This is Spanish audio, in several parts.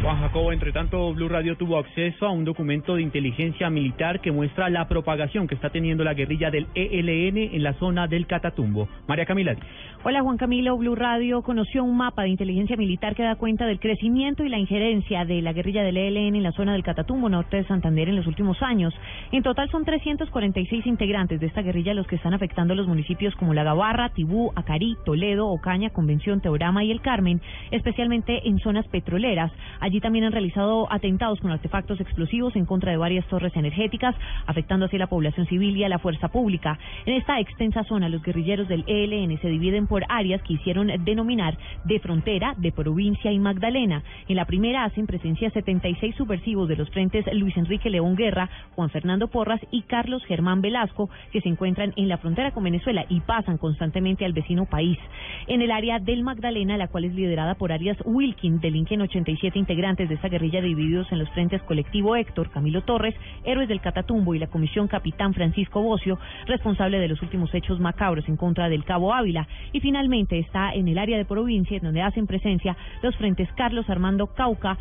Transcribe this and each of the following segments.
Juan Jacobo, entre tanto, Blue Radio tuvo acceso a un documento de inteligencia militar que muestra la propagación que está teniendo la guerrilla del ELN en la zona del Catatumbo. María Camila. Hola Juan Camilo, Blue Radio conoció un mapa de inteligencia militar que da cuenta del crecimiento y la injerencia de la guerrilla del ELN en la zona del Catatumbo, norte de Santander, en los últimos años. En total son 346 integrantes de esta guerrilla los que están afectando los municipios como La Gabarra, Tibú, Acarí, Toledo, Ocaña, Convención, Teorama y El Carmen, especialmente en zonas petroleras. Allí también han realizado atentados con artefactos explosivos en contra de varias torres energéticas, afectando así la población civil y a la fuerza pública. En esta extensa zona, los guerrilleros del ELN se dividen por áreas que hicieron denominar de frontera, de provincia y Magdalena. En la primera hacen presencia 76 subversivos de los frentes Luis Enrique León Guerra, Juan Fernando Porras y Carlos Germán Velasco, que se encuentran en la frontera con Venezuela y pasan constantemente al vecino país. En el área del Magdalena, la cual es liderada por Arias Wilkin, delinquen 87 integrantes de esta guerrilla divididos en los frentes colectivo Héctor, Camilo Torres, Héroes del Catatumbo y la comisión Capitán Francisco Bocio, responsable de los últimos hechos macabros en contra del Cabo Ávila. Y finalmente está en el área de provincia, donde hacen presencia los frentes Carlos Armando Cauca,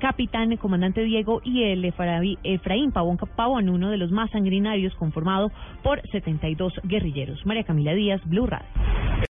Capitán, Comandante Diego y el Efraín Pavón Pavón, uno de los más sanguinarios, conformado por 72 guerrilleros. María Camila Díaz, Blue Radio.